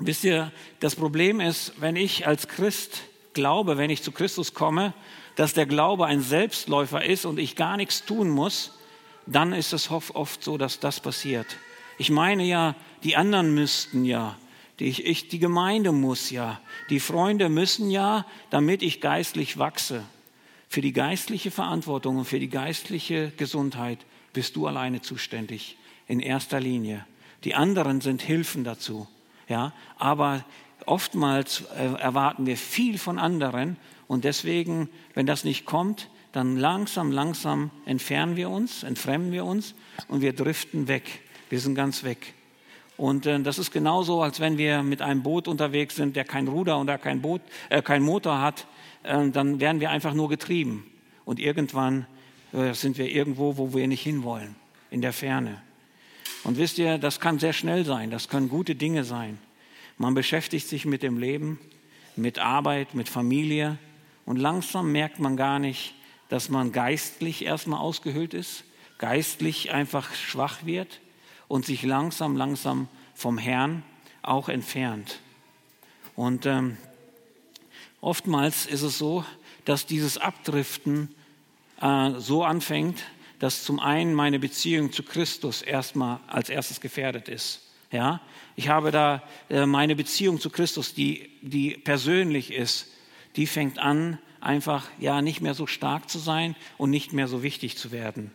wisst ihr, das Problem ist, wenn ich als Christ glaube, wenn ich zu Christus komme, dass der Glaube ein Selbstläufer ist und ich gar nichts tun muss, dann ist es oft so, dass das passiert. Ich meine ja, die anderen müssten ja, die, ich, die Gemeinde muss ja, die Freunde müssen ja, damit ich geistlich wachse. Für die geistliche Verantwortung und für die geistliche Gesundheit bist du alleine zuständig, in erster Linie. Die anderen sind Hilfen dazu. Ja? Aber oftmals äh, erwarten wir viel von anderen und deswegen, wenn das nicht kommt, dann langsam, langsam entfernen wir uns, entfremden wir uns und wir driften weg. Wir sind ganz weg. Und äh, das ist genauso, als wenn wir mit einem Boot unterwegs sind, der kein Ruder oder kein, Boot, äh, kein Motor hat, äh, dann werden wir einfach nur getrieben. Und irgendwann äh, sind wir irgendwo, wo wir nicht hinwollen, in der Ferne. Und wisst ihr, das kann sehr schnell sein, das können gute Dinge sein. Man beschäftigt sich mit dem Leben, mit Arbeit, mit Familie und langsam merkt man gar nicht, dass man geistlich erstmal ausgehöhlt ist, geistlich einfach schwach wird und sich langsam, langsam vom Herrn auch entfernt. Und ähm, oftmals ist es so, dass dieses Abdriften äh, so anfängt, dass zum einen meine Beziehung zu Christus erstmal als erstes gefährdet ist. Ja, ich habe da äh, meine Beziehung zu Christus, die, die persönlich ist, die fängt an, einfach ja nicht mehr so stark zu sein und nicht mehr so wichtig zu werden.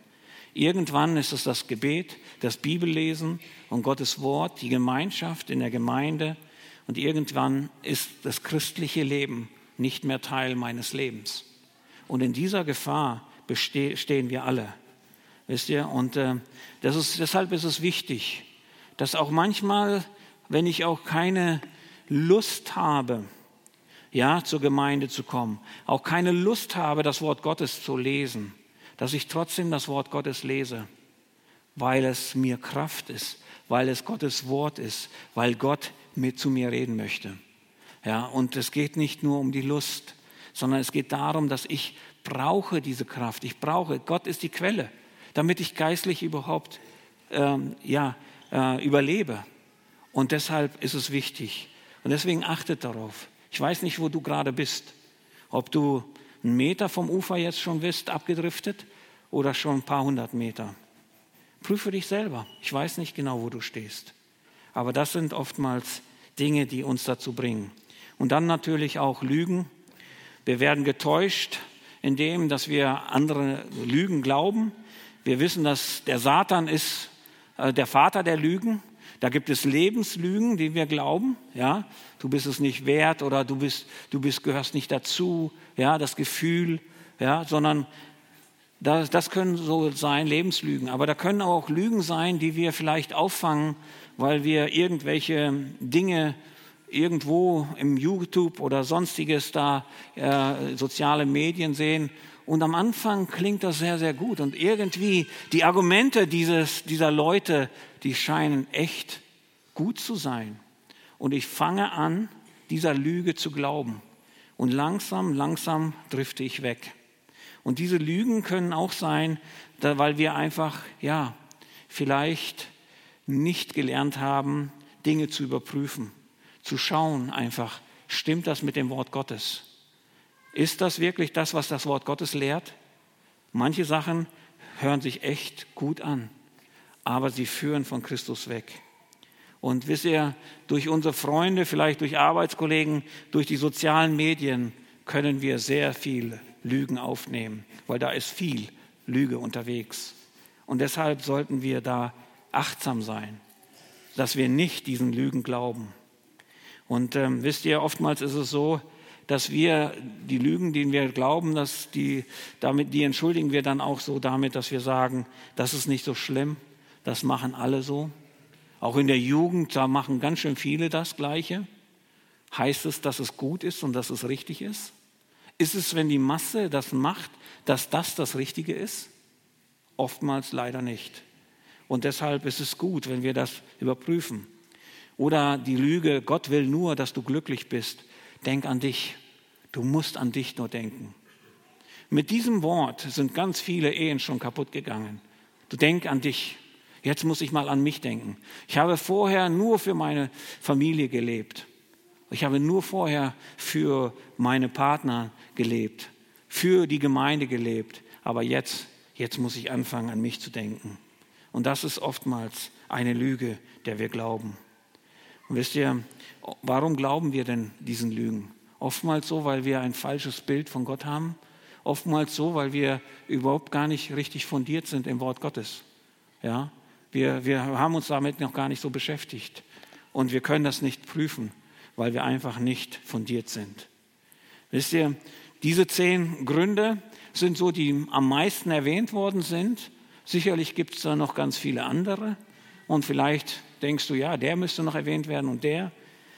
Irgendwann ist es das Gebet, das Bibellesen und Gottes Wort, die Gemeinschaft in der Gemeinde. Und irgendwann ist das christliche Leben nicht mehr Teil meines Lebens. Und in dieser Gefahr stehen wir alle. Wisst ihr? Und äh, ist, deshalb ist es wichtig, dass auch manchmal, wenn ich auch keine Lust habe, ja, zur Gemeinde zu kommen, auch keine Lust habe, das Wort Gottes zu lesen, dass ich trotzdem das Wort Gottes lese, weil es mir Kraft ist, weil es Gottes Wort ist, weil Gott mit zu mir reden möchte. Ja, und es geht nicht nur um die Lust, sondern es geht darum, dass ich brauche diese Kraft. Ich brauche, Gott ist die Quelle, damit ich geistlich überhaupt ähm, ja, äh, überlebe. Und deshalb ist es wichtig. Und deswegen achtet darauf. Ich weiß nicht, wo du gerade bist. Ob du einen Meter vom Ufer jetzt schon bist, abgedriftet, oder schon ein paar hundert Meter. Prüfe dich selber. Ich weiß nicht genau, wo du stehst. Aber das sind oftmals Dinge, die uns dazu bringen. Und dann natürlich auch Lügen. Wir werden getäuscht in dem, dass wir andere Lügen glauben. Wir wissen, dass der Satan ist äh, der Vater der Lügen. Da gibt es Lebenslügen, die wir glauben. Ja, du bist es nicht wert oder du bist, du bist, gehörst nicht dazu. Ja, das Gefühl. Ja, sondern das, das können so sein Lebenslügen. Aber da können auch Lügen sein, die wir vielleicht auffangen, weil wir irgendwelche Dinge irgendwo im YouTube oder sonstiges da äh, soziale Medien sehen. Und am Anfang klingt das sehr, sehr gut. Und irgendwie die Argumente dieses, dieser Leute, die scheinen echt gut zu sein. Und ich fange an, dieser Lüge zu glauben. Und langsam, langsam drifte ich weg. Und diese Lügen können auch sein, weil wir einfach, ja, vielleicht nicht gelernt haben, Dinge zu überprüfen, zu schauen einfach, stimmt das mit dem Wort Gottes? Ist das wirklich das, was das Wort Gottes lehrt? Manche Sachen hören sich echt gut an, aber sie führen von Christus weg. Und wisst ihr, durch unsere Freunde, vielleicht durch Arbeitskollegen, durch die sozialen Medien können wir sehr viel Lügen aufnehmen, weil da ist viel Lüge unterwegs. Und deshalb sollten wir da achtsam sein, dass wir nicht diesen Lügen glauben. Und ähm, wisst ihr, oftmals ist es so, dass wir die Lügen, denen wir glauben, dass die, damit, die entschuldigen wir dann auch so damit, dass wir sagen, das ist nicht so schlimm, das machen alle so. Auch in der Jugend, da machen ganz schön viele das Gleiche. Heißt es, dass es gut ist und dass es richtig ist? Ist es, wenn die Masse das macht, dass das das Richtige ist? Oftmals leider nicht. Und deshalb ist es gut, wenn wir das überprüfen. Oder die Lüge, Gott will nur, dass du glücklich bist. Denk an dich. Du musst an dich nur denken. Mit diesem Wort sind ganz viele Ehen schon kaputt gegangen. Du denk an dich. Jetzt muss ich mal an mich denken. Ich habe vorher nur für meine Familie gelebt. Ich habe nur vorher für meine Partner gelebt, für die Gemeinde gelebt. Aber jetzt, jetzt muss ich anfangen, an mich zu denken. Und das ist oftmals eine Lüge, der wir glauben. Und wisst ihr, warum glauben wir denn diesen Lügen? Oftmals so, weil wir ein falsches Bild von Gott haben. Oftmals so, weil wir überhaupt gar nicht richtig fundiert sind im Wort Gottes. Ja, wir, wir haben uns damit noch gar nicht so beschäftigt. Und wir können das nicht prüfen, weil wir einfach nicht fundiert sind. Wisst ihr, diese zehn Gründe sind so, die am meisten erwähnt worden sind. Sicherlich gibt es da noch ganz viele andere. Und vielleicht denkst du, ja, der müsste noch erwähnt werden und der.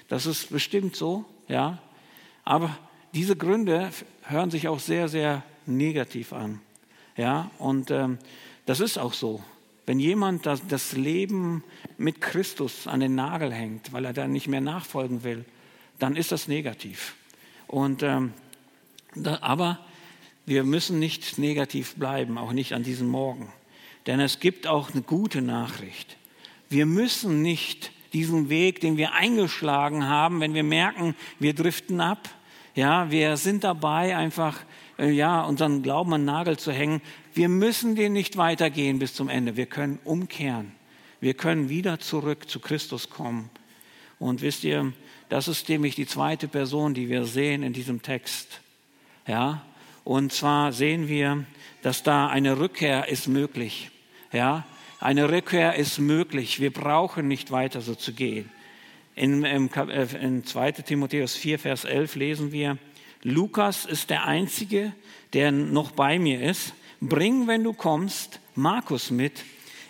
Das ist bestimmt so, ja. Aber diese Gründe hören sich auch sehr, sehr negativ an. Ja, und ähm, das ist auch so. Wenn jemand das, das Leben mit Christus an den Nagel hängt, weil er da nicht mehr nachfolgen will, dann ist das negativ. Und, ähm, da, aber wir müssen nicht negativ bleiben, auch nicht an diesem Morgen. Denn es gibt auch eine gute Nachricht. Wir müssen nicht diesen Weg, den wir eingeschlagen haben, wenn wir merken, wir driften ab, ja, wir sind dabei, einfach äh, ja, unseren Glauben an den Nagel zu hängen. Wir müssen den nicht weitergehen bis zum Ende. Wir können umkehren. Wir können wieder zurück zu Christus kommen. Und wisst ihr, das ist nämlich die zweite Person, die wir sehen in diesem Text. Ja, und zwar sehen wir, dass da eine Rückkehr ist möglich. Ja, eine Rückkehr ist möglich. Wir brauchen nicht weiter so zu gehen. In, in, äh, in 2 Timotheus 4, Vers 11 lesen wir, Lukas ist der Einzige, der noch bei mir ist. Bring, wenn du kommst, Markus mit.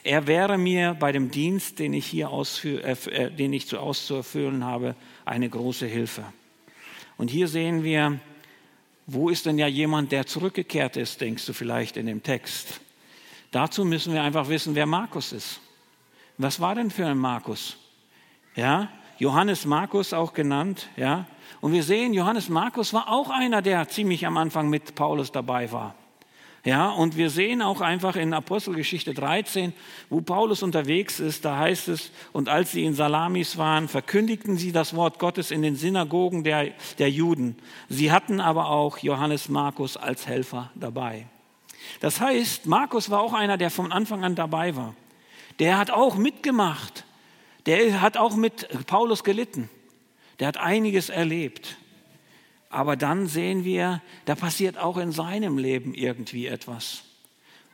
Er wäre mir bei dem Dienst, den ich hier ausführ, äh, äh den ich zu auszuerfüllen habe, eine große Hilfe. Und hier sehen wir, wo ist denn ja jemand, der zurückgekehrt ist, denkst du vielleicht in dem Text. Dazu müssen wir einfach wissen, wer Markus ist. Was war denn für ein Markus? Ja, Johannes Markus auch genannt, ja. Und wir sehen, Johannes Markus war auch einer, der ziemlich am Anfang mit Paulus dabei war. Ja, und wir sehen auch einfach in Apostelgeschichte 13, wo Paulus unterwegs ist, da heißt es, und als sie in Salamis waren, verkündigten sie das Wort Gottes in den Synagogen der, der Juden. Sie hatten aber auch Johannes Markus als Helfer dabei. Das heißt, Markus war auch einer, der von Anfang an dabei war. Der hat auch mitgemacht. Der hat auch mit Paulus gelitten. Der hat einiges erlebt. Aber dann sehen wir, da passiert auch in seinem Leben irgendwie etwas.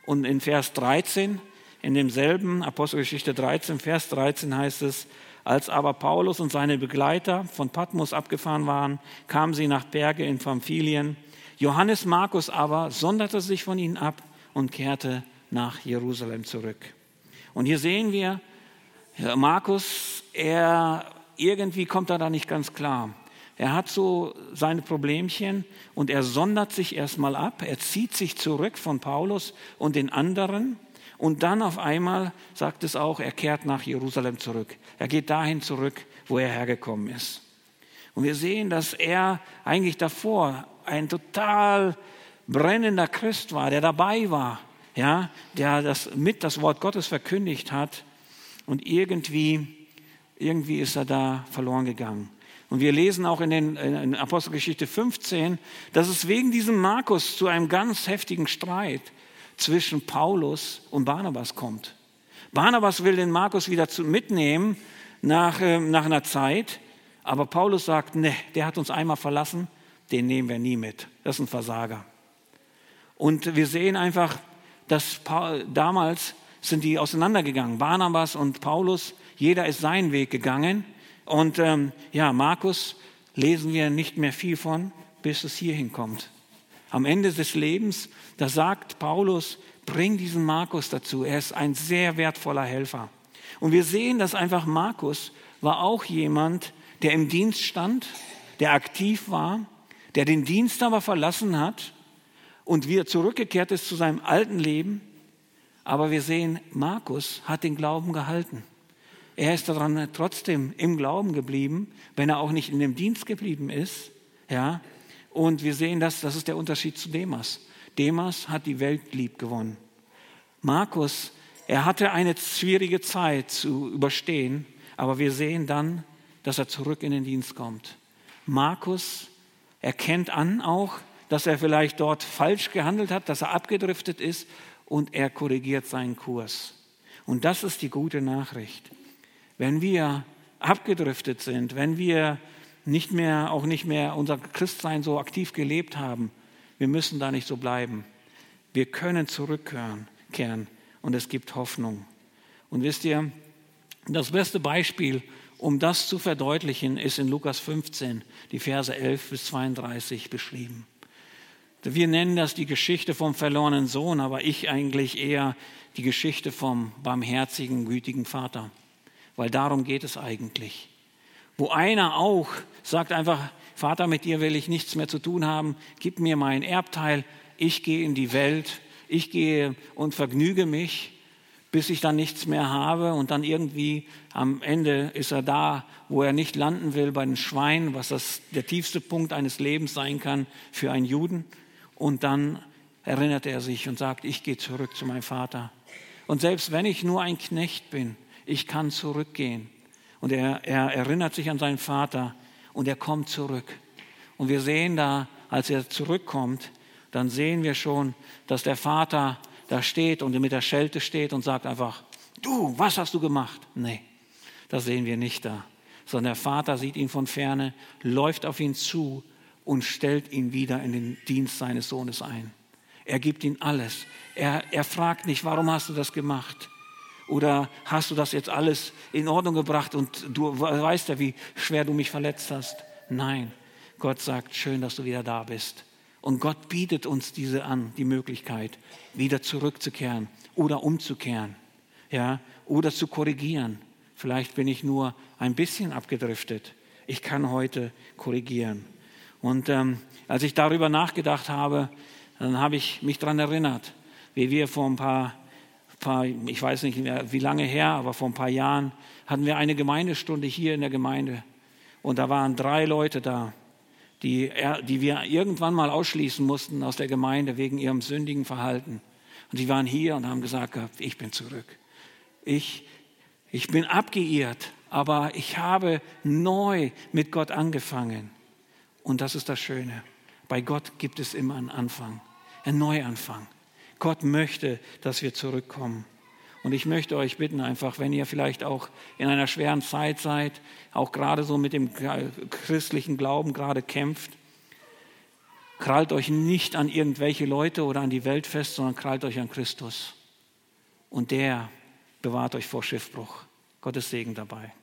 Und in Vers 13, in demselben Apostelgeschichte 13, Vers 13 heißt es, als aber Paulus und seine Begleiter von Patmos abgefahren waren, kamen sie nach Berge in Pamphylien Johannes Markus aber sonderte sich von ihnen ab und kehrte nach Jerusalem zurück. Und hier sehen wir, Markus, er irgendwie kommt er da nicht ganz klar. Er hat so seine Problemchen und er sondert sich erstmal ab, er zieht sich zurück von Paulus und den anderen und dann auf einmal sagt es auch, er kehrt nach Jerusalem zurück. Er geht dahin zurück, wo er hergekommen ist. Und wir sehen, dass er eigentlich davor ein total brennender Christ war, der dabei war, ja, der das mit das Wort Gottes verkündigt hat und irgendwie, irgendwie ist er da verloren gegangen. Und wir lesen auch in, den, in Apostelgeschichte 15, dass es wegen diesem Markus zu einem ganz heftigen Streit zwischen Paulus und Barnabas kommt. Barnabas will den Markus wieder mitnehmen nach, äh, nach einer Zeit, aber Paulus sagt, ne, der hat uns einmal verlassen, den nehmen wir nie mit. Das ist ein Versager. Und wir sehen einfach, dass damals sind die auseinandergegangen. Barnabas und Paulus, jeder ist seinen Weg gegangen. Und ähm, ja, Markus lesen wir nicht mehr viel von, bis es hierhin kommt. Am Ende des Lebens, da sagt Paulus, bring diesen Markus dazu. Er ist ein sehr wertvoller Helfer. Und wir sehen, dass einfach Markus war auch jemand, der im Dienst stand, der aktiv war, der den Dienst aber verlassen hat und wieder zurückgekehrt ist zu seinem alten Leben. Aber wir sehen, Markus hat den Glauben gehalten. Er ist daran trotzdem im Glauben geblieben, wenn er auch nicht in dem Dienst geblieben ist. Ja, und wir sehen, dass das ist der Unterschied zu Demas. Demas hat die Welt lieb gewonnen. Markus, er hatte eine schwierige Zeit zu überstehen, aber wir sehen dann, dass er zurück in den Dienst kommt. Markus erkennt an auch, dass er vielleicht dort falsch gehandelt hat, dass er abgedriftet ist und er korrigiert seinen Kurs. Und das ist die gute Nachricht. Wenn wir abgedriftet sind, wenn wir nicht mehr, auch nicht mehr unser Christsein so aktiv gelebt haben, wir müssen da nicht so bleiben. Wir können zurückkehren kehren, und es gibt Hoffnung. Und wisst ihr, das beste Beispiel um das zu verdeutlichen, ist in Lukas 15 die Verse 11 bis 32 beschrieben. Wir nennen das die Geschichte vom verlorenen Sohn, aber ich eigentlich eher die Geschichte vom barmherzigen, gütigen Vater. weil darum geht es eigentlich. Wo einer auch sagt einfach, Vater, mit dir will ich nichts mehr zu tun haben, gib mir mein Erbteil, ich gehe in die Welt, ich gehe und vergnüge mich, bis ich dann nichts mehr habe und dann irgendwie am Ende ist er da, wo er nicht landen will, bei den Schweinen, was das der tiefste Punkt eines Lebens sein kann für einen Juden. Und dann erinnert er sich und sagt, ich gehe zurück zu meinem Vater. Und selbst wenn ich nur ein Knecht bin, ich kann zurückgehen. Und er, er erinnert sich an seinen Vater und er kommt zurück. Und wir sehen da, als er zurückkommt, dann sehen wir schon, dass der Vater da steht und mit der Schelte steht und sagt einfach, du, was hast du gemacht? Nee, das sehen wir nicht da. Sondern der Vater sieht ihn von ferne, läuft auf ihn zu und stellt ihn wieder in den Dienst seines Sohnes ein. Er gibt ihm alles. Er, er fragt nicht, warum hast du das gemacht? Oder hast du das jetzt alles in Ordnung gebracht und du weißt ja, wie schwer du mich verletzt hast? Nein, Gott sagt, schön, dass du wieder da bist. Und Gott bietet uns diese an, die Möglichkeit, wieder zurückzukehren oder umzukehren, ja, oder zu korrigieren. Vielleicht bin ich nur ein bisschen abgedriftet. Ich kann heute korrigieren. Und ähm, als ich darüber nachgedacht habe, dann habe ich mich daran erinnert, wie wir vor ein paar, paar, ich weiß nicht mehr wie lange her, aber vor ein paar Jahren hatten wir eine Gemeindestunde hier in der Gemeinde. Und da waren drei Leute da, die, die wir irgendwann mal ausschließen mussten aus der Gemeinde wegen ihrem sündigen Verhalten. Und die waren hier und haben gesagt, ich bin zurück. Ich, ich bin abgeirrt, aber ich habe neu mit Gott angefangen. Und das ist das Schöne. Bei Gott gibt es immer einen Anfang, einen Neuanfang. Gott möchte, dass wir zurückkommen. Und ich möchte euch bitten, einfach, wenn ihr vielleicht auch in einer schweren Zeit seid, auch gerade so mit dem christlichen Glauben gerade kämpft, krallt euch nicht an irgendwelche Leute oder an die Welt fest, sondern krallt euch an Christus. Und der bewahrt euch vor Schiffbruch. Gottes Segen dabei.